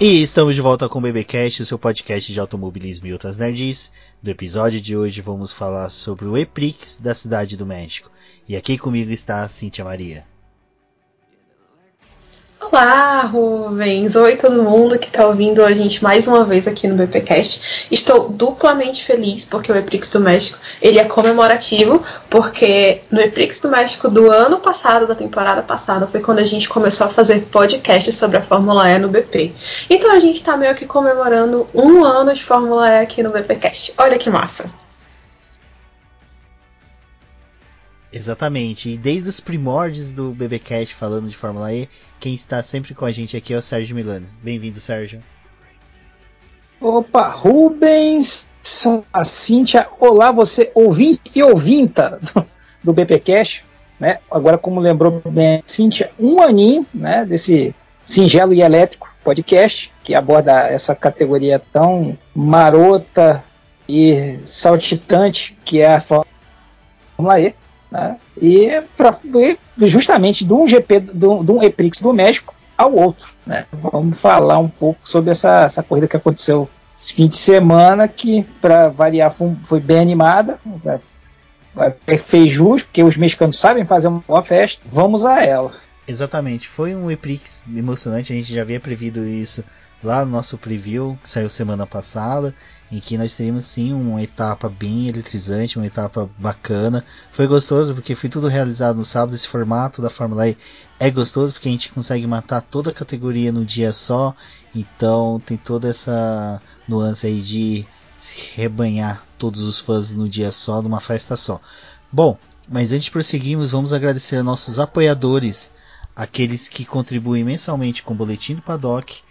E estamos de volta com o BBcast, o seu podcast de automobilismo e outras nerds. No episódio de hoje vamos falar sobre o EPRIX da Cidade do México. E aqui comigo está a Cíntia Maria. Olá, Rubens! Oi, todo mundo que está ouvindo a gente mais uma vez aqui no BPcast. Estou duplamente feliz porque o EPRIX do México ele é comemorativo, porque no EPRIX do México do ano passado, da temporada passada, foi quando a gente começou a fazer podcast sobre a Fórmula E no BP. Então a gente está meio que comemorando um ano de Fórmula E aqui no BPcast. Olha que massa! Exatamente, e desde os primórdios do BBcast falando de Fórmula E, quem está sempre com a gente aqui é o Sérgio Milanes. Bem-vindo, Sérgio. Opa, Rubens, a Cíntia, olá você ouvinte e ouvinta do, do né? Agora como lembrou bem, Cíntia, um aninho, né, desse singelo e elétrico podcast que aborda essa categoria tão marota e saltitante que é a Fórmula E. Né? E, pra, justamente de um GP, de um, de um EPRIX do México ao outro. Né? Vamos falar um pouco sobre essa, essa corrida que aconteceu esse fim de semana, que para variar foi, foi, bem animada. Fez jus, porque os mexicanos sabem fazer uma boa festa. Vamos a ela. Exatamente, foi um EPRIX emocionante, a gente já havia previsto isso lá no nosso preview que saiu semana passada, em que nós teríamos sim uma etapa bem eletrizante, uma etapa bacana. Foi gostoso porque foi tudo realizado no sábado. Esse formato da Fórmula E é gostoso porque a gente consegue matar toda a categoria no dia só. Então tem toda essa nuance aí de rebanhar todos os fãs no dia só, numa festa só. Bom, mas antes de prosseguirmos, vamos agradecer a nossos apoiadores, aqueles que contribuem mensalmente com o Boletim do Paddock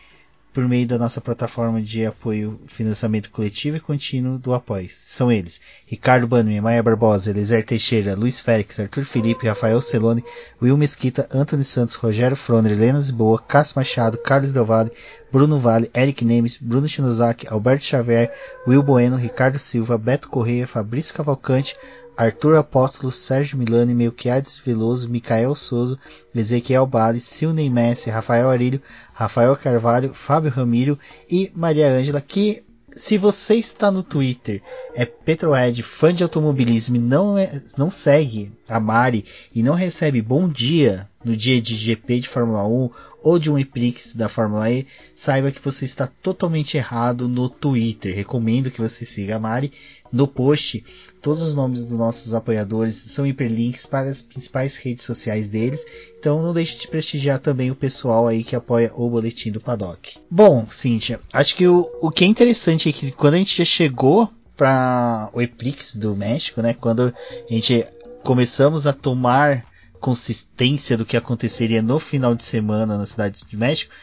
por meio da nossa plataforma de apoio financiamento coletivo e contínuo do Apoies. São eles: Ricardo Bannerman, Maia Barbosa, Elizer Teixeira, Luiz Félix, Arthur Felipe, Rafael Celone, Will Mesquita, Antônio Santos, Rogério Froner, Helena Boa, Cássio Machado, Carlos Del Valle, Bruno Vale, Eric Nemes, Bruno Chinozaki, Alberto Xavier, Will Bueno, Ricardo Silva, Beto Correia, Fabrício Cavalcante, Arthur Apóstolo, Sérgio Milani, Melquiades Veloso, Micael Souza, Ezequiel Bale, Silney Messi, Rafael Arilho, Rafael Carvalho, Fábio Ramiro e Maria Ângela, que se você está no Twitter, é Petrohead, fã de automobilismo e não, é, não segue a Mari e não recebe bom dia no dia de GP de Fórmula 1 ou de um EPRIX da Fórmula E, saiba que você está totalmente errado no Twitter. Recomendo que você siga a Mari no post, todos os nomes dos nossos apoiadores são hiperlinks para as principais redes sociais deles. Então não deixe de prestigiar também o pessoal aí que apoia o boletim do Paddock. Bom, Cíntia, acho que o, o que é interessante é que quando a gente já chegou para o Eprix do México, né? Quando a gente começamos a tomar consistência do que aconteceria no final de semana na cidade de México,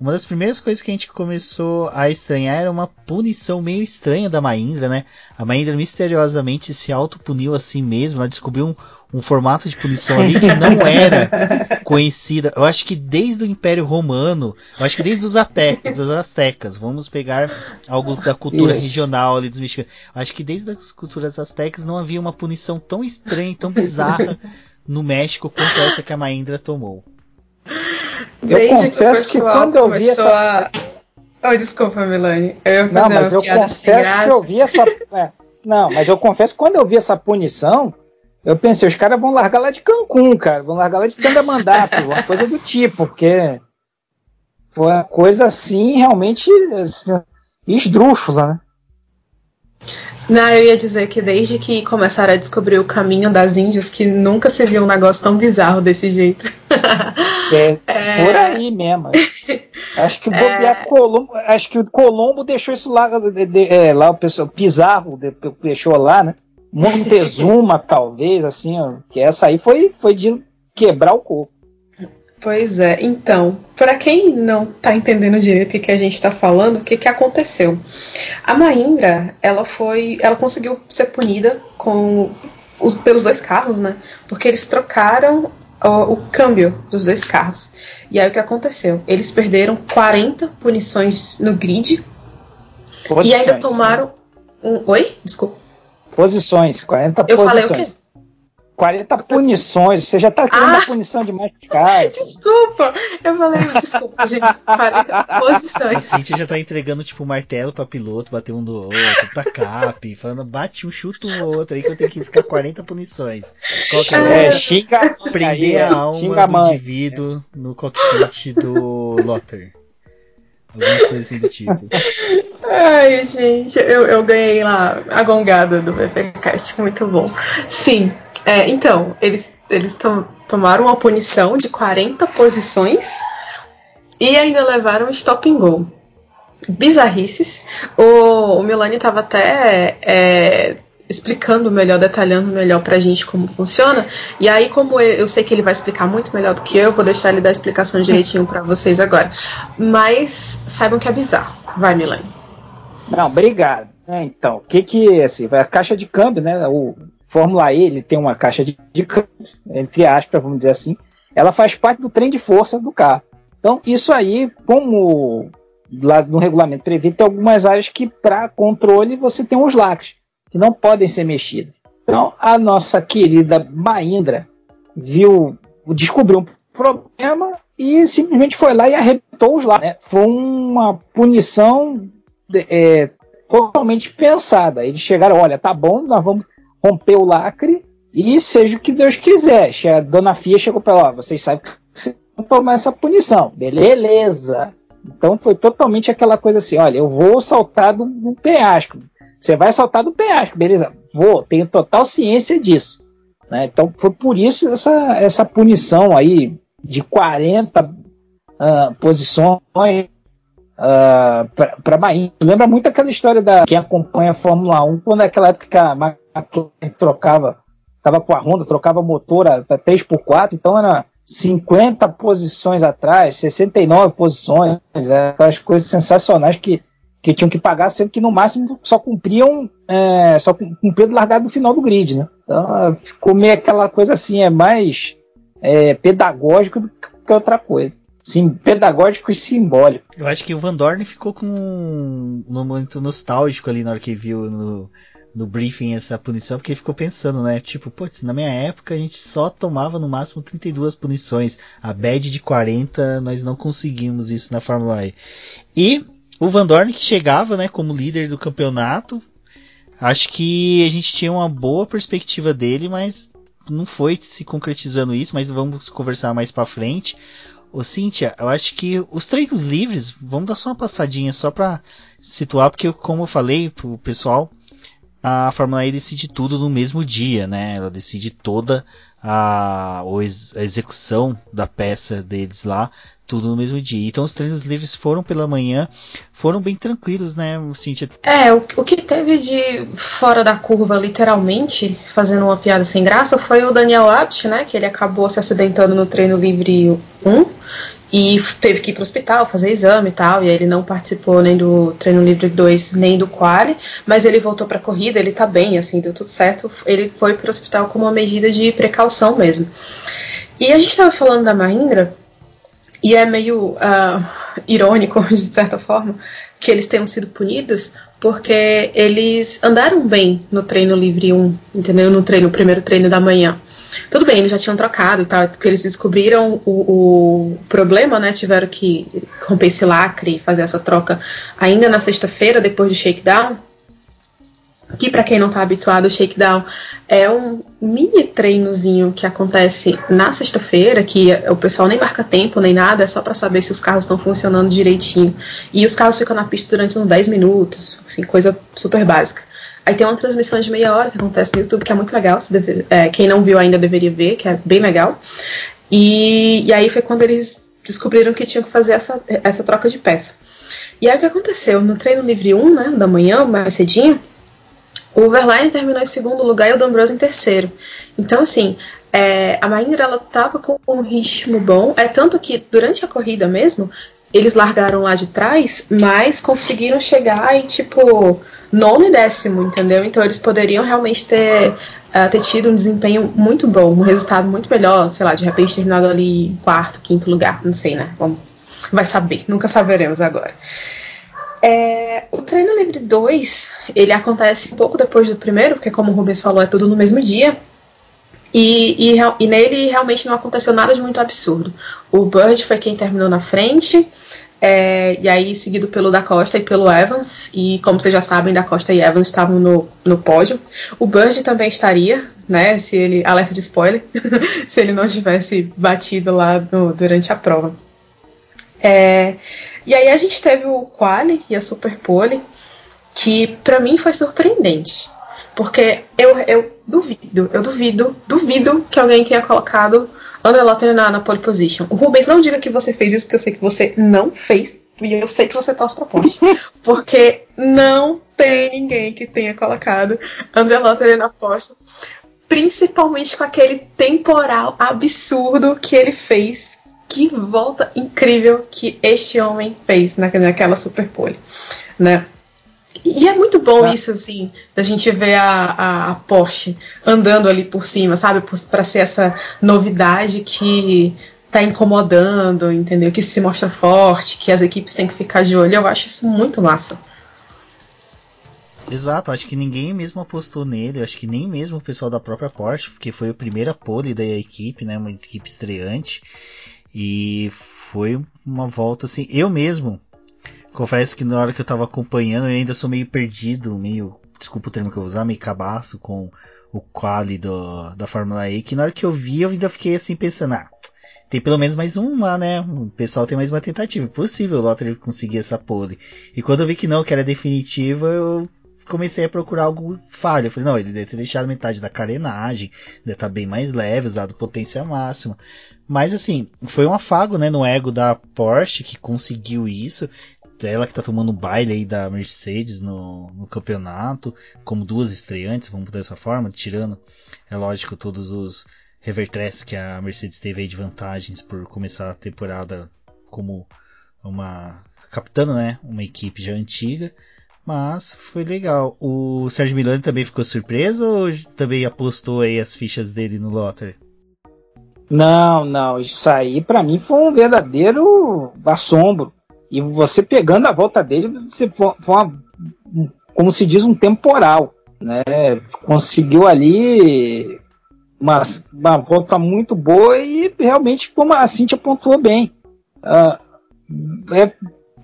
uma das primeiras coisas que a gente começou a estranhar era uma punição meio estranha da Mahindra, né? A Mahindra misteriosamente se autopuniu assim mesmo, ela descobriu um, um formato de punição ali que não era conhecida. Eu acho que desde o Império Romano, eu acho que desde os Aztecas, dos Aztecas, vamos pegar algo da cultura Isso. regional ali dos mexicanos. Eu acho que desde as culturas aztecas não havia uma punição tão estranha, tão bizarra no México quanto essa que a Mahindra tomou. Eu confesso que, que quando eu vi essa. A... Oh, desculpa, Milani. Eu não, mas eu confesso que eu vi essa. É, não, mas eu confesso que quando eu vi essa punição, eu pensei, os caras vão largar lá de Cancún, cara. Vão largar lá de Tandamandapo, uma coisa do tipo, porque foi uma coisa assim, realmente assim, esdrúxula, né? Não, eu ia dizer que desde que começaram a descobrir o caminho das Índias, que nunca se viu um negócio tão bizarro desse jeito. É, é... por aí mesmo. Acho que o é... Colombo, acho que o Colombo deixou isso lá, de, de, é, lá o pessoal Pizarro deixou lá, né? Montezuma, talvez, assim, ó, que essa aí foi, foi de quebrar o corpo. Pois é, então, para quem não está entendendo direito o que, a gente está falando, o que, que aconteceu? A Mahindra, ela foi, ela conseguiu ser punida com os, pelos dois carros, né? Porque eles trocaram o, o câmbio dos dois carros. E aí o que aconteceu? Eles perderam 40 punições no grid posições, e ainda tomaram né? um, oi, desculpa. Posições, 40 Eu posições. falei o quê? 40 punições, você já tá querendo ah, a punição demais cara. Desculpa, eu falei, desculpa, gente, 40 posições. A Cintia já tá entregando, tipo, martelo pra piloto, bater um do outro, pra cap, falando, bate um, chuta um outro, aí que eu tenho que riscar 40 punições. Qual que é? é xinga, Prender a alma do indivíduo no cockpit do Lotter. Algumas coisas assim do tipo. Ai, gente, eu, eu ganhei lá a gongada do BFCast, muito bom. Sim, é, então, eles, eles to tomaram uma punição de 40 posições e ainda levaram stop and go. Bizarrices. O, o Milani estava até é, explicando melhor, detalhando melhor pra gente como funciona. E aí, como eu sei que ele vai explicar muito melhor do que eu, vou deixar ele dar a explicação direitinho para vocês agora. Mas saibam que é bizarro. Vai, Milani. Não, obrigado. É, então, o que que assim, a caixa de câmbio, né? O Fórmula E, ele tem uma caixa de, de câmbio, entre aspas, vamos dizer assim. Ela faz parte do trem de força do carro. Então, isso aí, como lá no regulamento prevê, tem algumas áreas que para controle você tem uns lacres que não podem ser mexidas. Então, a nossa querida Mahindra viu, descobriu um problema e simplesmente foi lá e arrebentou os lá. Né? Foi uma punição é, totalmente pensada. Eles chegaram, olha, tá bom, nós vamos romper o lacre e seja o que Deus quiser. A dona Fia chegou para ela, vocês sabem que vocês vão tomar essa punição. Beleza. Então foi totalmente aquela coisa assim, olha, eu vou saltar do, do penhasco. Você vai saltar do penhasco, beleza? Vou, tenho total ciência disso. Né? Então foi por isso essa, essa punição aí de 40 uh, ah, posições uh, para Bahia. Lembra muito aquela história da quem acompanha a Fórmula 1, quando naquela época que a McLaren trocava, estava com a Honda, trocava motor a, a 3x4, então era 50 posições atrás, 69 posições, é, aquelas coisas sensacionais que que tinham que pagar, sendo que no máximo só cumpriam, é, só cumpriam largado no final do grid, né? Então ficou meio aquela coisa assim, é mais é, pedagógico do que outra coisa. Sim, pedagógico e simbólico. Eu acho que o Van Dorn ficou com um momento nostálgico ali na hora que viu no, no briefing essa punição, porque ele ficou pensando, né? Tipo, putz, na minha época a gente só tomava no máximo 32 punições. A bad de 40 nós não conseguimos isso na Fórmula E. E o Van Dorn que chegava, né, como líder do campeonato, acho que a gente tinha uma boa perspectiva dele, mas não foi se concretizando isso, mas vamos conversar mais para frente. Ô Cíntia, eu acho que os treinos livres, vamos dar só uma passadinha só para situar, porque como eu falei pro pessoal, a Fórmula E decide tudo no mesmo dia, né? Ela decide toda a, a execução da peça deles lá, tudo no mesmo dia. Então os treinos livres foram pela manhã, foram bem tranquilos, né, Cintia? É, o, o que teve de fora da curva, literalmente, fazendo uma piada sem graça, foi o Daniel Abt, né, que ele acabou se acidentando no treino livre 1 e teve que ir para o hospital fazer exame e tal, e aí ele não participou nem do treino livre 2 nem do quali, mas ele voltou para a corrida, ele tá bem, assim, deu tudo certo. Ele foi para o hospital como uma medida de precaução mesmo. E a gente estava falando da Mahindra, e é meio uh, irônico, de certa forma, que eles tenham sido punidos porque eles andaram bem no treino livre 1, entendeu? No treino, no primeiro treino da manhã. Tudo bem, eles já tinham trocado e tal, porque eles descobriram o, o problema, né? Tiveram que romper esse lacre e fazer essa troca ainda na sexta-feira, depois do shakedown que para quem não está habituado, o Shakedown é um mini treinozinho que acontece na sexta-feira, que o pessoal nem marca tempo nem nada, é só para saber se os carros estão funcionando direitinho. E os carros ficam na pista durante uns 10 minutos, assim, coisa super básica. Aí tem uma transmissão de meia hora que acontece no YouTube, que é muito legal. Deve, é, quem não viu ainda deveria ver, que é bem legal. E, e aí foi quando eles descobriram que tinham que fazer essa, essa troca de peça. E aí o que aconteceu? No treino livre 1, né, da manhã, mais cedinho, o Verlaine terminou em segundo lugar e o D'Ambrosio em terceiro. Então, assim, é, a Mahindra ela tava com um ritmo bom. É tanto que durante a corrida mesmo, eles largaram lá de trás, mas conseguiram chegar em tipo nono e décimo, entendeu? Então eles poderiam realmente ter, uh, ter tido um desempenho muito bom, um resultado muito melhor, sei lá, de repente terminado ali em quarto, quinto lugar, não sei, né? Vamos, vai saber, nunca saberemos agora. É, o treino livre 2, ele acontece um pouco depois do primeiro, porque como o Rubens falou, é tudo no mesmo dia. E, e, e, nele realmente não aconteceu nada de muito absurdo. O Bird foi quem terminou na frente, é, e aí seguido pelo Da Costa e pelo Evans. E como vocês já sabem, Da Costa e Evans estavam no, no pódio. O Bird também estaria, né? Se ele. Alerta de spoiler, se ele não tivesse batido lá no, durante a prova. É, e aí a gente teve o Quali e a Super Pole, que para mim foi surpreendente. Porque eu, eu duvido, eu duvido, duvido que alguém tenha colocado André Lotter na, na pole position. O Rubens, não diga que você fez isso, porque eu sei que você não fez. E eu sei que você torce pra ponte. porque não tem ninguém que tenha colocado André Lotter na posta. Principalmente com aquele temporal absurdo que ele fez. Que volta incrível que este homem fez na, naquela Super Pole, né? E é muito bom ah. isso, assim, da gente ver a, a, a, Porsche andando ali por cima, sabe? Para ser essa novidade que tá incomodando, entendeu? Que se mostra forte, que as equipes têm que ficar de olho. Eu acho isso muito massa. Exato, acho que ninguém mesmo apostou nele, acho que nem mesmo o pessoal da própria Porsche, porque foi a primeira pole da equipe, né? Uma equipe estreante. E foi uma volta assim. Eu mesmo Confesso que na hora que eu tava acompanhando eu ainda sou meio perdido, meio. Desculpa o termo que eu vou usar, meio cabaço com o quali do, da Fórmula E. Que na hora que eu vi eu ainda fiquei assim pensando, ah, tem pelo menos mais um lá, né? O pessoal tem mais uma tentativa. Possível o Lottery conseguir essa pole. E quando eu vi que não, que era definitiva, eu comecei a procurar algo falho. Eu falei, não, ele deve ter deixado metade da carenagem, deve estar tá bem mais leve, usado potência máxima. Mas assim, foi um afago, né, no ego da Porsche que conseguiu isso ela que tá tomando um baile aí da Mercedes no, no campeonato, como duas estreantes, vamos por dessa forma, tirando, é lógico, todos os revertresses que a Mercedes teve aí de vantagens por começar a temporada como uma capitana, né, uma equipe já antiga, mas foi legal. O Sérgio Milani também ficou surpreso ou também apostou aí as fichas dele no Lottery? Não, não, isso aí para mim foi um verdadeiro assombro. E você pegando a volta dele, você foi, uma, como se diz, um temporal. Né? Conseguiu ali uma, uma volta muito boa e realmente, como a Cintia pontuou bem, uh, é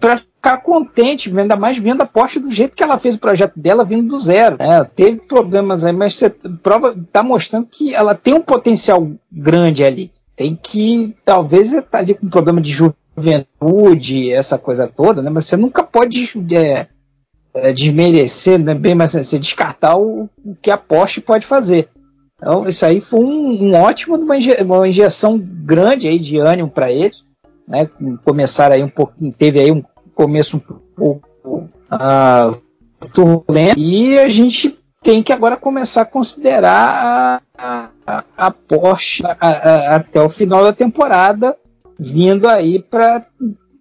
para ficar contente, ainda mais vendo a Porsche do jeito que ela fez o projeto dela vindo do zero. Né? Teve problemas aí, mas você prova, tá mostrando que ela tem um potencial grande ali. Tem que, talvez, tá ali com problema de juventude essa coisa toda, né? Mas você nunca pode é, é, desmerecer, né? bem, mas você descartar o, o, que a Porsche pode fazer. Então, isso aí foi um, um ótimo, uma, inje, uma injeção grande aí de ânimo para eles, né? Começaram aí um pouquinho, teve aí um começo um pouco uh, turbulento e a gente tem que agora começar a considerar a, a, a Porsche a, até o final da temporada vindo aí para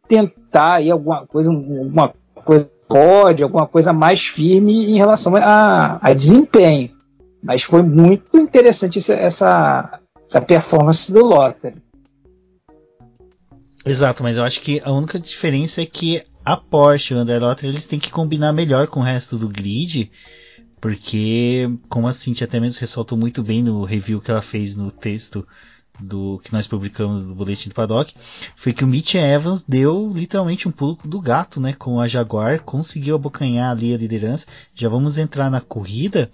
tentar aí alguma coisa, alguma coisa pode, alguma coisa mais firme em relação a, a desempenho. Mas foi muito interessante essa, essa performance do Lotter. Exato, mas eu acho que a única diferença é que a Porsche e o Lotter eles têm que combinar melhor com o resto do grid, porque, como a Cintia até mesmo ressaltou muito bem no review que ela fez no texto do que nós publicamos do boletim do paddock foi que o Mitch Evans deu literalmente um pulo do gato, né, com a Jaguar, conseguiu abocanhar ali a liderança. Já vamos entrar na corrida.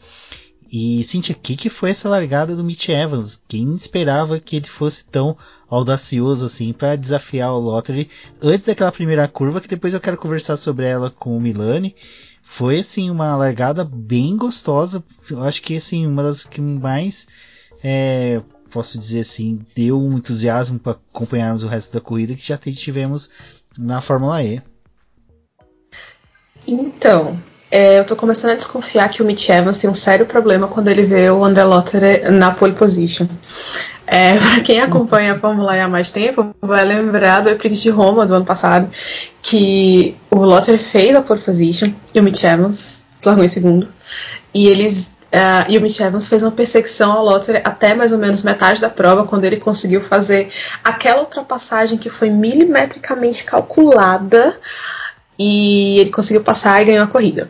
E que, que foi essa largada do Mitch Evans? Quem esperava que ele fosse tão audacioso assim para desafiar o Lottery antes daquela primeira curva, que depois eu quero conversar sobre ela com o Milani. Foi assim uma largada bem gostosa. Eu acho que assim uma das que mais é, posso dizer assim, deu um entusiasmo para acompanharmos o resto da corrida que já tivemos na Fórmula E. Então, é, eu tô começando a desconfiar que o Mitch Evans tem um sério problema quando ele vê o André Lotter na pole position. É, para quem acompanha a Fórmula E há mais tempo, vai lembrar do Eprix de Roma do ano passado, que o Lotter fez a pole position e o Mitch Evans largou em segundo. E eles Uh, e o Mitch Evans fez uma perseguição ao Lottery até mais ou menos metade da prova, quando ele conseguiu fazer aquela ultrapassagem que foi milimetricamente calculada e ele conseguiu passar e ganhou a corrida.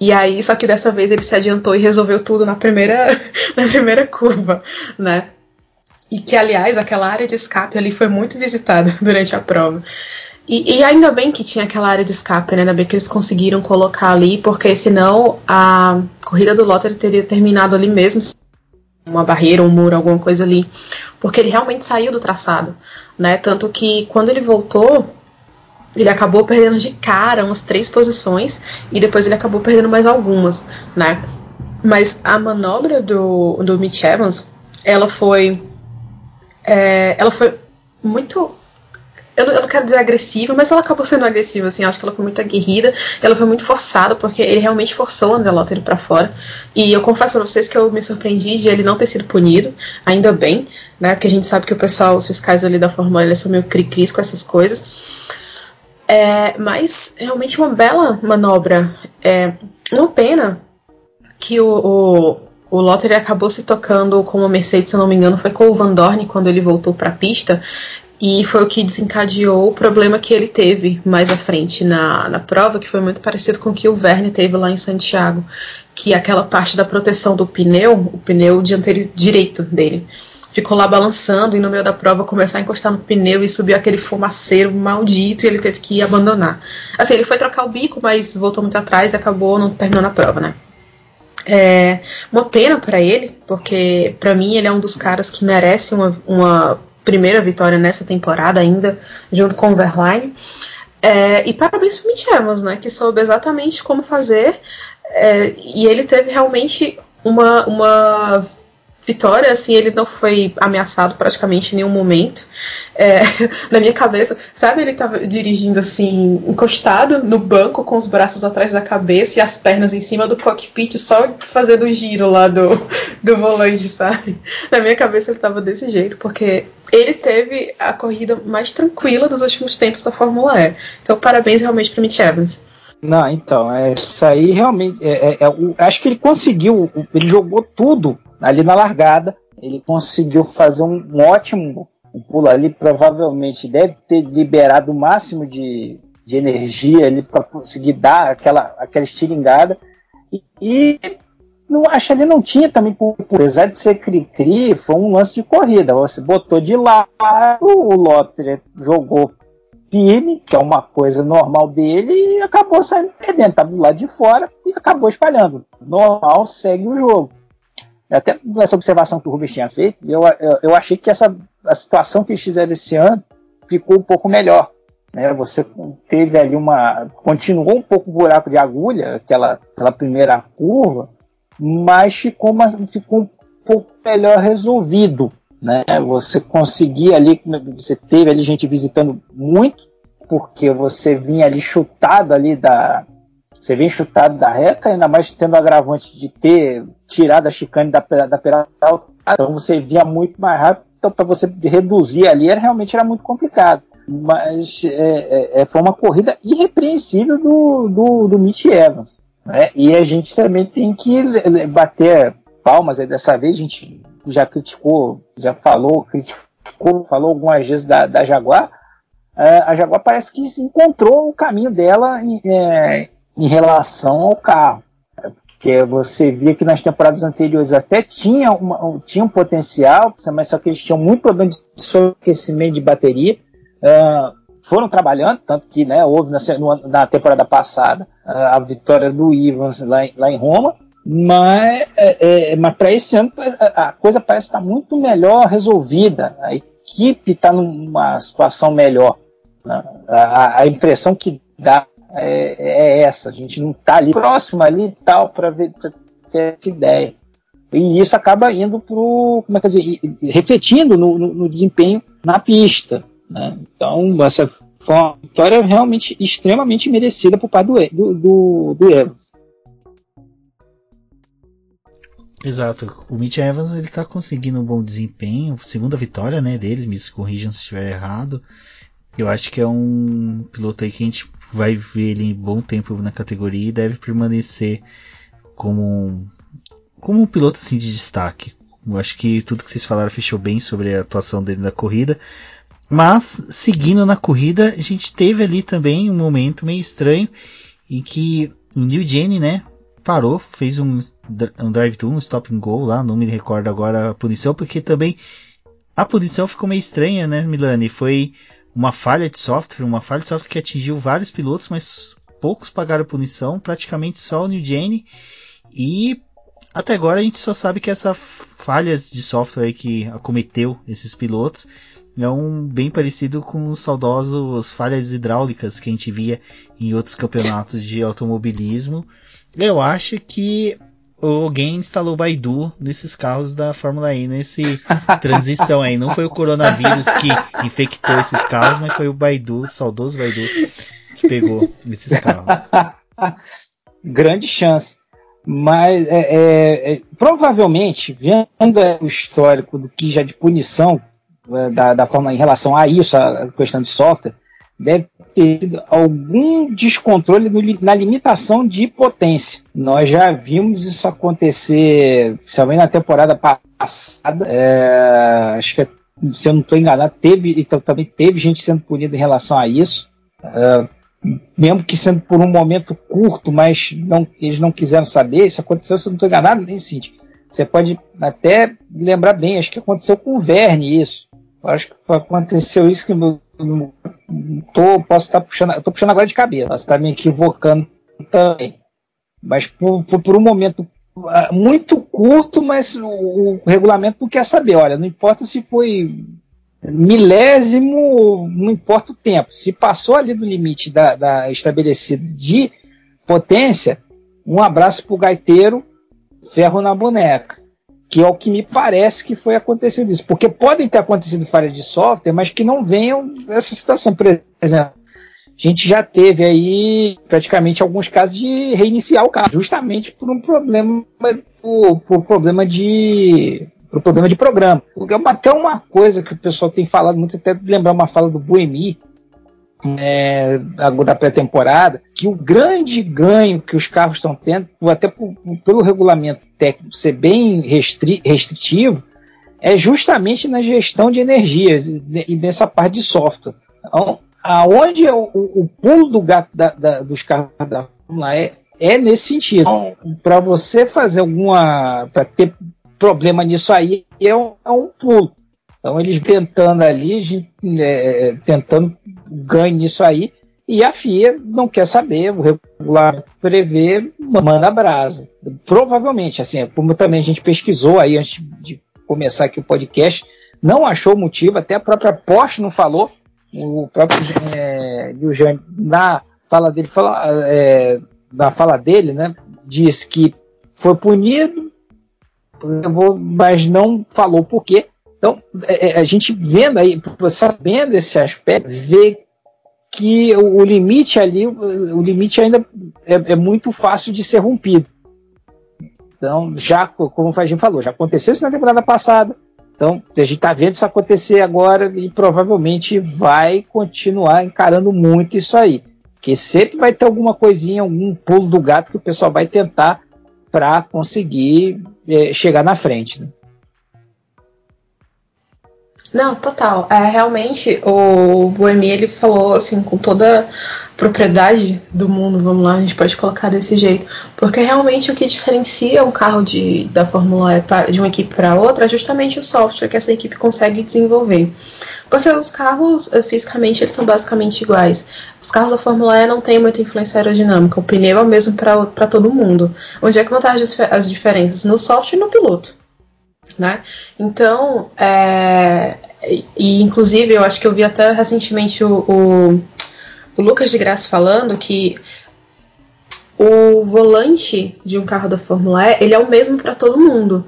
E aí, só que dessa vez ele se adiantou e resolveu tudo na primeira, na primeira curva, né? E que, aliás, aquela área de escape ali foi muito visitada durante a prova. E, e, ainda bem que tinha aquela área de escape, né? Ainda bem que eles conseguiram colocar ali, porque senão a corrida do Lotter teria terminado ali mesmo. Uma barreira, um muro, alguma coisa ali. Porque ele realmente saiu do traçado, né? Tanto que quando ele voltou, ele acabou perdendo de cara umas três posições e depois ele acabou perdendo mais algumas, né? Mas a manobra do, do Mitch Evans, ela foi. É, ela foi muito. Eu não, eu não, quero dizer agressiva, mas ela acabou sendo agressiva, assim. Acho que ela foi muito aguerrida. Ela foi muito forçada, porque ele realmente forçou o André Lottery pra fora. E eu confesso pra vocês que eu me surpreendi de ele não ter sido punido, ainda bem, né? Porque a gente sabe que o pessoal, os fiscais ali da Fórmula 1, eles são meio cri-cris com essas coisas. É, mas realmente uma bela manobra. É, uma pena que o, o, o Lottery acabou se tocando com uma Mercedes, se não me engano, foi com o Van Dorn quando ele voltou para a pista. E foi o que desencadeou o problema que ele teve mais à frente na, na prova, que foi muito parecido com o que o Verne teve lá em Santiago, que aquela parte da proteção do pneu, o pneu dianteiro direito dele, ficou lá balançando e no meio da prova começou a encostar no pneu e subiu aquele fumaceiro maldito e ele teve que abandonar. Assim, ele foi trocar o bico, mas voltou muito atrás e acabou não terminando a prova, né? É uma pena para ele, porque para mim ele é um dos caras que merece uma, uma primeira vitória nessa temporada ainda, junto com o Verlaine. É, e parabéns para o Mitch Evans, né, que soube exatamente como fazer, é, e ele teve realmente uma, uma Vitória, assim, ele não foi ameaçado praticamente em nenhum momento. É, na minha cabeça, sabe, ele tava dirigindo assim, encostado no banco, com os braços atrás da cabeça e as pernas em cima do cockpit, só fazendo o giro lá do, do volante, sabe? Na minha cabeça ele tava desse jeito, porque ele teve a corrida mais tranquila dos últimos tempos da Fórmula E. Então, parabéns realmente para Mitch Evans. Não, então, é, isso aí realmente. É, é, é, acho que ele conseguiu, ele jogou tudo ali na largada. Ele conseguiu fazer um, um ótimo pulo ali, provavelmente deve ter liberado o máximo de, de energia ali para conseguir dar aquela, aquela estilingada. E, e não acho ele não tinha também, por, apesar de ser cri-cri, foi um lance de corrida. Você botou de lado, o Lotter jogou firme, que é uma coisa normal dele, e acabou saindo perdendo. Estava do lado de fora e acabou espalhando. Normal, segue o jogo. Até essa observação que o Rubens tinha feito, eu, eu, eu achei que essa a situação que eles fizeram esse ano ficou um pouco melhor. Né? Você teve ali uma. continuou um pouco o buraco de agulha, aquela, aquela primeira curva, mas ficou, uma, ficou um pouco melhor resolvido. Né? Você conseguia ali, você teve ali gente visitando muito, porque você vinha ali chutado ali da, você vem chutado da reta, ainda mais tendo o agravante de ter tirado a chicane da, da Peralta, então você vinha muito mais rápido, então para você reduzir ali era, realmente era muito complicado. Mas é, é, é foi uma corrida irrepreensível do, do, do Mitch Evans. Né? E a gente também tem que bater palmas dessa vez, a gente já criticou, já falou, criticou, falou algumas vezes da, da Jaguar, é, a Jaguar parece que encontrou o caminho dela é, em relação ao carro. Porque você via que nas temporadas anteriores até tinha, uma, tinha um potencial, mas só que eles tinham muito problema de aquecimento de bateria. Uh, foram trabalhando, tanto que né, houve na, na temporada passada uh, a vitória do Ivans lá em, lá em Roma, mas, é, é, mas para esse ano a coisa parece estar muito melhor resolvida. A equipe está numa situação melhor. Né? A, a, impressão que dá é, é essa. A gente não está ali próximo ali e tal para ver ter essa ideia. E isso acaba indo para como é que dizer, refletindo no, no, no desempenho na pista. Né? Então, essa foi uma vitória realmente extremamente merecida por parte do, do, do Evans. Exato. O Mitch Evans ele tá conseguindo um bom desempenho, segunda vitória, né, dele, me corrijam se estiver errado. Eu acho que é um piloto aí que a gente vai ver ele em bom tempo na categoria e deve permanecer como como um piloto assim de destaque. Eu acho que tudo que vocês falaram fechou bem sobre a atuação dele na corrida. Mas seguindo na corrida, a gente teve ali também um momento meio estranho em que o New Jenny, né, parou, fez um, um drive-thru, um stop and go lá, não me recordo agora a punição, porque também a punição ficou meio estranha, né, Milani? Foi uma falha de software, uma falha de software que atingiu vários pilotos, mas poucos pagaram punição, praticamente só o New Jane. E até agora a gente só sabe que essa falhas de software que acometeu esses pilotos é um bem parecido com os saudosos falhas hidráulicas que a gente via em outros campeonatos de automobilismo. Eu acho que alguém instalou Baidu nesses carros da Fórmula E nesse transição aí. Não foi o coronavírus que infectou esses carros, mas foi o Baidu, o saudoso Baidu, que pegou esses carros. Grande chance. Mas é, é, é, provavelmente, vendo o histórico do que já de punição é, da, da forma em relação a isso, a questão de software, deve ter tido algum descontrole na limitação de potência. Nós já vimos isso acontecer, principalmente na temporada passada. É, acho que, se eu não estou enganado, teve, então, também teve gente sendo punida em relação a isso. É, mesmo que sendo por um momento curto, mas não, eles não quiseram saber, isso aconteceu, se eu não estou enganado, nem Cintia. Você pode até lembrar bem, acho que aconteceu com o Verne isso. Acho que aconteceu isso que tô, posso estar puxando, eu tô puxando agora de cabeça, posso estar me equivocando também. Mas por, por, por um momento ah, muito curto, mas o, o, regulamento quer saber. Olha, não importa se foi milésimo, não importa o tempo. Se passou ali do limite da, da de potência, um abraço pro gaiteiro, ferro na boneca que é o que me parece que foi acontecido isso. Porque podem ter acontecido falhas de software, mas que não venham dessa situação. Por exemplo, a gente já teve aí praticamente alguns casos de reiniciar o carro, justamente por um problema, por, por problema de por problema de programa. Até uma coisa que o pessoal tem falado muito, até lembrar uma fala do Buemi, é, da pré-temporada, que o grande ganho que os carros estão tendo, até por, pelo regulamento técnico ser bem restri restritivo, é justamente na gestão de energia e nessa parte de software. Então, aonde é o, o, pulo do gato da, da, dos carros da Fórmula E é nesse sentido. Então, para você fazer alguma. para ter problema nisso aí, é um, é um pulo. Então eles tentando ali, é, tentando ganho nisso aí, e a FIA não quer saber, o regulamento prevê, manda brasa. Provavelmente, assim, como também a gente pesquisou aí antes de começar aqui o podcast, não achou motivo, até a própria Porsche não falou, o próprio é, na fala dele, fala, é, na fala dele, né, disse que foi punido, mas não falou por quê. Então, é, é, a gente vendo aí, sabendo esse aspecto, vê que o, limite ali, o limite ainda é, é, muito fácil de ser rompido. Então, já, como a gente falou, já aconteceu isso na temporada passada. Então, a gente está vendo isso acontecer agora e provavelmente vai continuar encarando muito isso aí. Porque sempre vai ter alguma coisinha, algum pulo do gato que o pessoal vai tentar para conseguir é, chegar na frente. Né? Não, total. É, realmente, o Boemi, ele falou, assim, com toda propriedade do mundo, vamos lá, a gente pode colocar desse jeito. Porque realmente o que diferencia um carro de, da Fórmula E de uma equipe para outra é justamente o software que essa equipe consegue desenvolver. Porque os carros, eh, fisicamente, eles são basicamente iguais. Os carros da Fórmula E não têm muita influência aerodinâmica. O pneu é o mesmo para todo mundo. Onde é que vão estar as, as diferenças? No software e no piloto né? Então, é, e inclusive eu acho que eu vi até recentemente o, o, o Lucas de Graça falando que o volante de um carro da Fórmula E ele é o mesmo para todo mundo.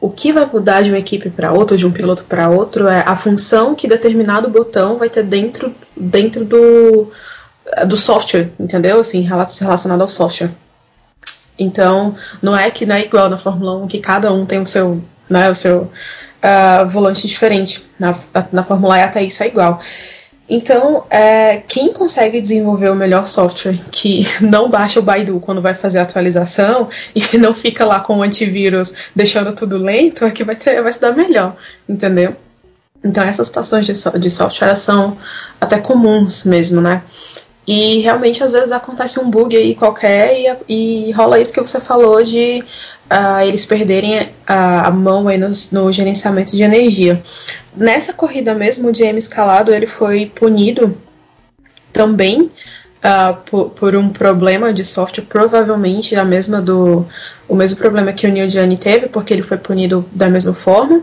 O que vai mudar de uma equipe para outra, de um piloto para outro, é a função que determinado botão vai ter dentro, dentro do, do software, entendeu? Assim, relacionado ao software. Então, não é que não é igual na Fórmula 1 que cada um tem o seu né, o seu uh, volante diferente. Na, na Fórmula E até isso é igual. Então, é, quem consegue desenvolver o melhor software que não baixa o Baidu quando vai fazer a atualização e não fica lá com o antivírus deixando tudo lento, é que vai, ter, vai se dar melhor, entendeu? Então, essas situações de, de software são até comuns mesmo, né? E realmente às vezes acontece um bug aí qualquer e, e rola isso que você falou de uh, eles perderem a, a mão aí no, no, gerenciamento de energia. Nessa corrida mesmo, o James Calado ele foi punido também uh, por, por, um problema de software, provavelmente a mesma do o mesmo problema que o Neil Gianni teve, porque ele foi punido da mesma forma.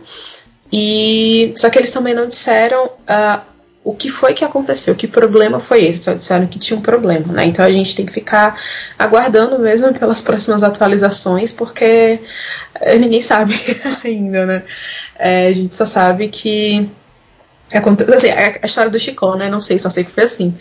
E só que eles também não disseram uh, o que foi que aconteceu, que problema foi esse, só disseram que tinha um problema, né? Então a gente tem que ficar aguardando mesmo pelas próximas atualizações, porque eh, ninguém sabe ainda, né? É, a gente só sabe que acontece assim, a história do Chico, né? Não sei, só sei que foi assim.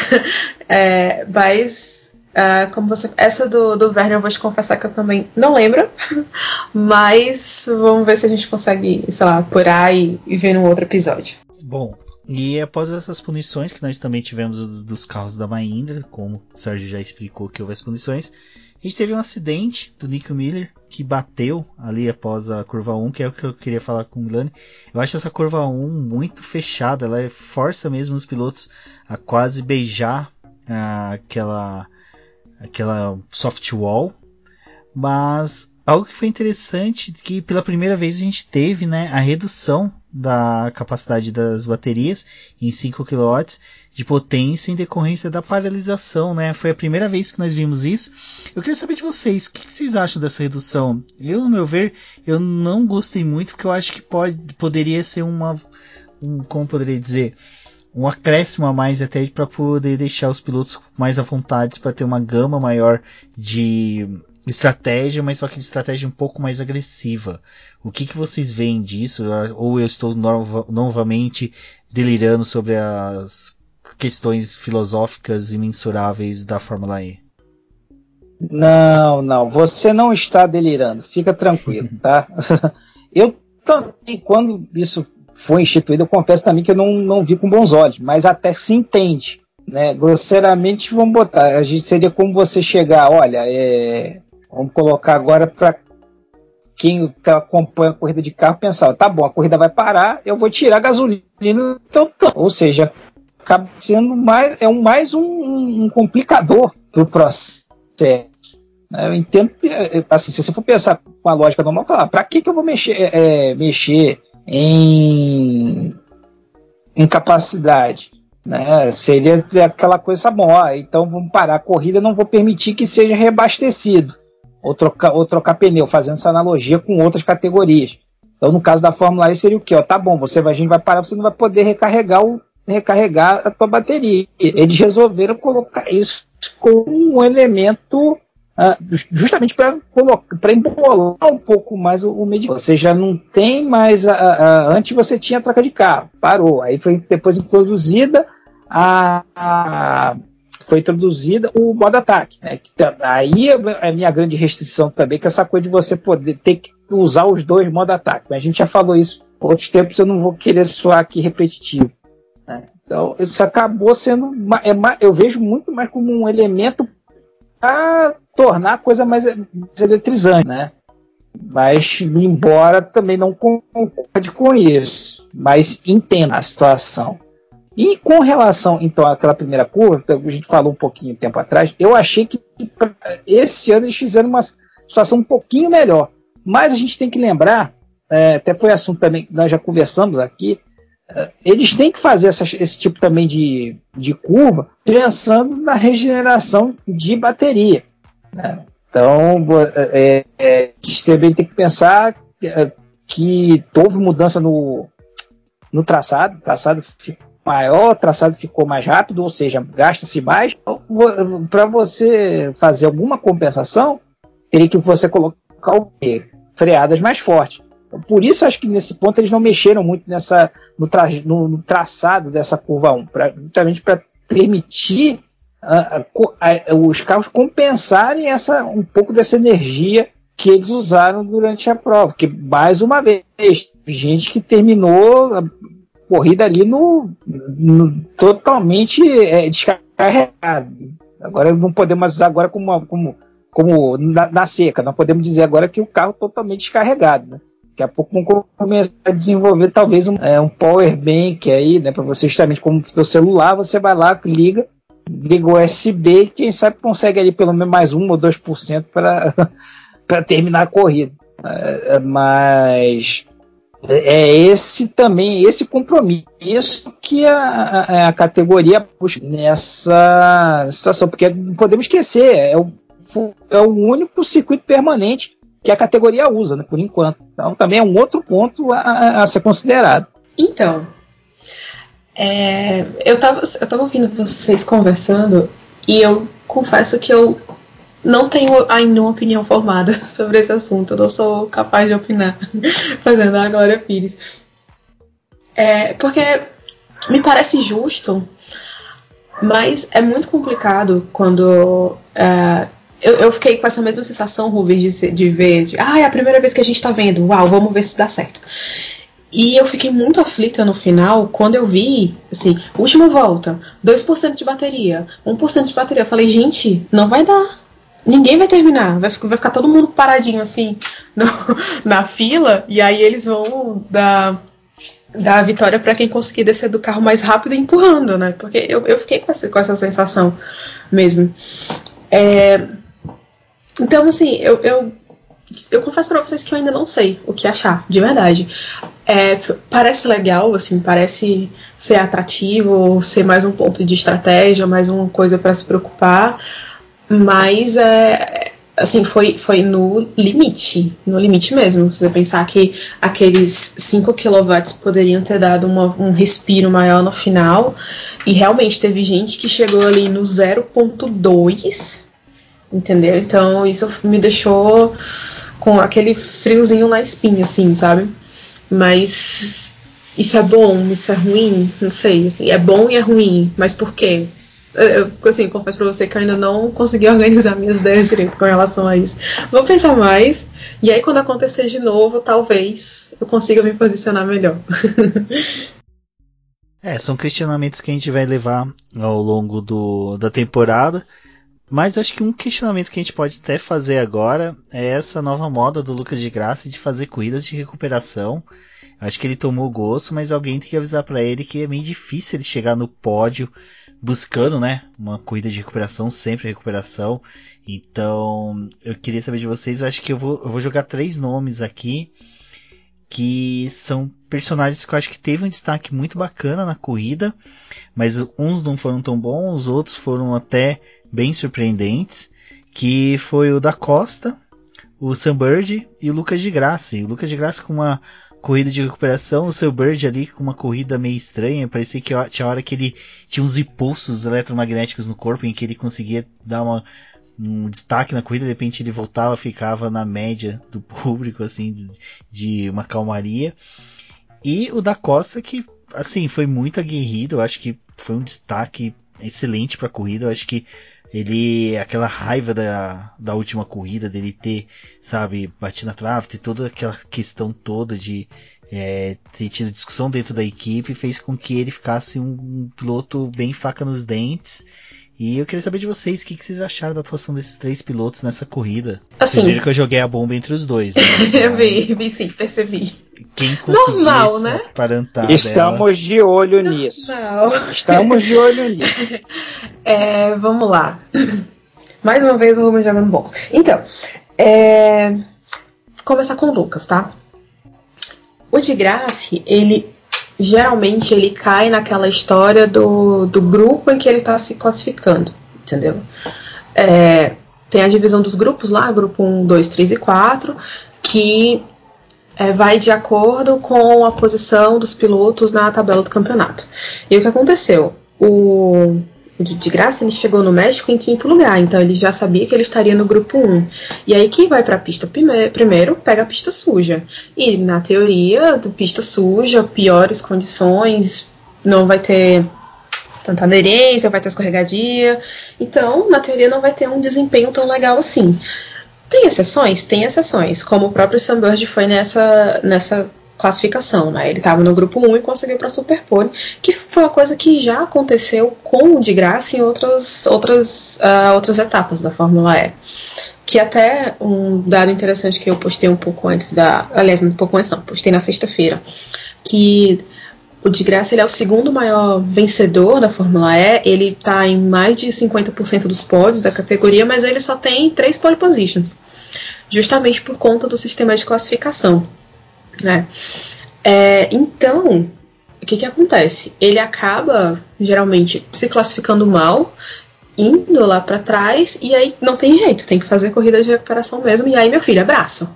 é, mas uh, como você. Essa do, do Werner eu vou te confessar que eu também não lembro. mas vamos ver se a gente consegue, sei lá, apurar e, e ver num outro episódio. Bom, e após essas punições que nós também tivemos dos carros da Mahindra, como o Sérgio já explicou que houve as punições, a gente teve um acidente do Nico Miller que bateu ali após a curva 1, que é o que eu queria falar com o Milani. Eu acho essa curva 1 muito fechada, ela força mesmo os pilotos a quase beijar ah, aquela aquela soft wall, mas algo que foi interessante que pela primeira vez a gente teve né, a redução da capacidade das baterias em 5 kW de potência em decorrência da paralisação, né? Foi a primeira vez que nós vimos isso. Eu queria saber de vocês, o que vocês acham dessa redução? Eu, no meu ver, eu não gostei muito porque eu acho que pode, poderia ser uma, um, como poderia dizer, um acréscimo a mais até para poder deixar os pilotos mais à vontade para ter uma gama maior de estratégia, mas só que estratégia um pouco mais agressiva. O que, que vocês veem disso? Ou eu estou nova, novamente delirando sobre as questões filosóficas imensuráveis da Fórmula E? Não, não, você não está delirando, fica tranquilo, tá? eu também, quando isso foi instituído, eu confesso também que eu não, não vi com bons olhos, mas até se entende, né? Grosseiramente, vamos botar, a gente seria como você chegar, olha, é, Vamos colocar agora para quem tá, acompanha a corrida de carro pensar, tá bom, a corrida vai parar, eu vou tirar a gasolina tanque. Ou seja, acaba sendo mais, é um, mais um, um complicador para o processo. Né? Eu entendo, é, assim, se você for pensar com a lógica normal, falar, para que, que eu vou mexer, é, mexer em, em capacidade? Né? Seria aquela coisa, tá bom, ó, então vamos parar a corrida, não vou permitir que seja reabastecido ou trocar, ou trocar pneu, fazendo essa analogia com outras categorias. Então, no caso da Fórmula E, seria o quê? Ó, tá bom, você vai, a gente vai parar, você não vai poder recarregar, o, recarregar a tua bateria. Eles resolveram colocar isso como um elemento uh, justamente para embolar um pouco mais o, o medidor. Você já não tem mais. A, a, antes você tinha a troca de carro, parou. Aí foi depois introduzida a, a foi introduzida o modo ataque. Né? Tá, aí é a minha grande restrição também, que é essa coisa de você poder ter que usar os dois modo ataque. A gente já falou isso outros tempos, eu não vou querer soar aqui repetitivo. Né? Então, isso acabou sendo. É, eu vejo muito mais como um elemento para tornar a coisa mais, mais eletrizante, né? Mas, embora também não concorde com isso, mas entenda a situação. E com relação, então, àquela primeira curva, que a gente falou um pouquinho tempo atrás, eu achei que esse ano eles fizeram uma situação um pouquinho melhor. Mas a gente tem que lembrar, é, até foi assunto também que nós já conversamos aqui, é, eles têm que fazer essa, esse tipo também de, de curva pensando na regeneração de bateria. Né? Então, é, é, a gente também tem que pensar que, é, que houve mudança no, no traçado, o traçado ficou maior, o traçado ficou mais rápido, ou seja, gasta-se mais. Para você fazer alguma compensação, teria que você colocar o quê? freadas mais fortes. Por isso acho que nesse ponto eles não mexeram muito nessa no, tra, no, no traçado dessa curva 1, pra, justamente para permitir uh, uh, uh, os carros compensarem essa um pouco dessa energia que eles usaram durante a prova. Que mais uma vez, gente que terminou corrida ali no, no totalmente é, descarregado. Agora não podemos usar agora como, como, como na, na, seca, não podemos dizer agora que o carro totalmente descarregado. Né? Daqui a pouco vamos começar a desenvolver talvez um, é, um power bank aí, né, para você justamente como no celular, você vai lá, liga, liga o USB quem sabe consegue ali pelo menos mais 1 ou 2% para terminar a corrida. É, mas é esse também, esse compromisso que a, a, categoria busca nessa situação, porque não podemos esquecer, é o, é o único circuito permanente que a categoria usa, né, por enquanto. Então também é um outro ponto a, a ser considerado. Então, é, eu, estava eu tava ouvindo vocês conversando e eu confesso que eu não tenho ainda uma opinião formada sobre esse assunto. Não sou capaz de opinar fazendo a Glória Pires. É, porque me parece justo, mas é muito complicado quando. É, eu, eu, fiquei com essa mesma sensação, Rubens, de, de ver. De, ah, é a primeira vez que a gente tá vendo. Uau, vamos ver se dá certo. E eu fiquei muito aflita no final quando eu vi, assim, última volta, 2% de bateria, 1% de bateria. Eu falei, gente, não vai dar ninguém vai terminar. Vai, vai ficar todo mundo paradinho assim no, na fila. E aí eles vão dar, dar a vitória para quem conseguir descer do carro mais rápido empurrando, né? Porque eu, eu fiquei com essa, com essa sensação mesmo. É, então, assim, eu, eu, eu confesso para vocês que eu ainda não sei o que achar, de verdade. É, parece legal, assim, parece ser atrativo, ser mais um ponto de estratégia, mais uma coisa para se preocupar mas é, assim, foi, foi no limite, no limite mesmo. Você pensar que aqueles 5 kW poderiam ter dado uma, um respiro maior no final, e realmente teve gente que chegou ali no 0.2, entendeu? Então isso me deixou com aquele friozinho na espinha, assim, sabe? Mas isso é bom, isso é ruim, não sei, assim, é bom e é ruim, mas por quê? Eu assim, confesso pra você que eu ainda não consegui organizar minhas ideias direito com relação a isso. Vou pensar mais, e aí quando acontecer de novo, talvez eu consiga me posicionar melhor. é, são questionamentos que a gente vai levar ao longo do, da temporada. Mas acho que um questionamento que a gente pode até fazer agora é essa nova moda do Lucas de Graça de fazer corridas de recuperação. Acho que ele tomou gosto, mas alguém tem que avisar para ele que é meio difícil ele chegar no pódio buscando, né, uma corrida de recuperação, sempre recuperação. Então, eu queria saber de vocês, eu acho que eu vou, eu vou jogar três nomes aqui que são personagens que eu acho que teve um destaque muito bacana na corrida, mas uns não foram tão bons, os outros foram até bem surpreendentes, que foi o da Costa, o Sam Bird e o Lucas de Graça. E o Lucas de Graça com uma corrida de recuperação, o seu Bird ali com uma corrida meio estranha, parecia que tinha hora que ele tinha uns impulsos eletromagnéticos no corpo em que ele conseguia dar uma, um destaque na corrida, de repente ele voltava, ficava na média do público, assim, de, de uma calmaria. E o da Costa que, assim, foi muito aguerrido, eu acho que foi um destaque excelente para a corrida, eu acho que ele aquela raiva da, da última corrida dele ter sabe batido na trave ter toda aquela questão toda de é, ter tido discussão dentro da equipe fez com que ele ficasse um, um piloto bem faca nos dentes e eu queria saber de vocês o que, que vocês acharam da atuação desses três pilotos nessa corrida. Assim, vocês viram que eu joguei a bomba entre os dois. Né? eu vi, vi sim, percebi. Quem Normal, né? Estamos dela. de olho nisso. Normal. Estamos de olho nisso. É, vamos lá. Mais uma vez o Rubens jogando bom. Então, é... Vou começar com o Lucas, tá? O de Grace, ele geralmente ele cai naquela história do, do grupo em que ele está se classificando, entendeu? É, tem a divisão dos grupos lá, grupo 1, 2, 3 e 4, que é, vai de acordo com a posição dos pilotos na tabela do campeonato. E o que aconteceu? O de graça, ele chegou no México em quinto lugar, então ele já sabia que ele estaria no grupo 1. E aí quem vai para a pista primeiro pega a pista suja. E na teoria, pista suja, piores condições, não vai ter tanta aderência, vai ter escorregadia. Então, na teoria, não vai ter um desempenho tão legal assim. Tem exceções? Tem exceções, como o próprio Sunbird foi nessa, nessa classificação, né? Ele estava no grupo 1 e conseguiu para Superpole, que foi uma coisa que já aconteceu com o de graça em outras, outras, uh, outras etapas da Fórmula E. Que até um dado interessante que eu postei um pouco antes da. Aliás, um pouco antes não, postei na sexta-feira. Que O de graça ele é o segundo maior vencedor da Fórmula E. Ele está em mais de 50% dos pódios da categoria, mas ele só tem três pole positions, justamente por conta do sistema de classificação. Né? É, então, o que, que acontece? Ele acaba geralmente se classificando mal, indo lá para trás, e aí não tem jeito, tem que fazer corrida de recuperação mesmo, e aí meu filho abraça.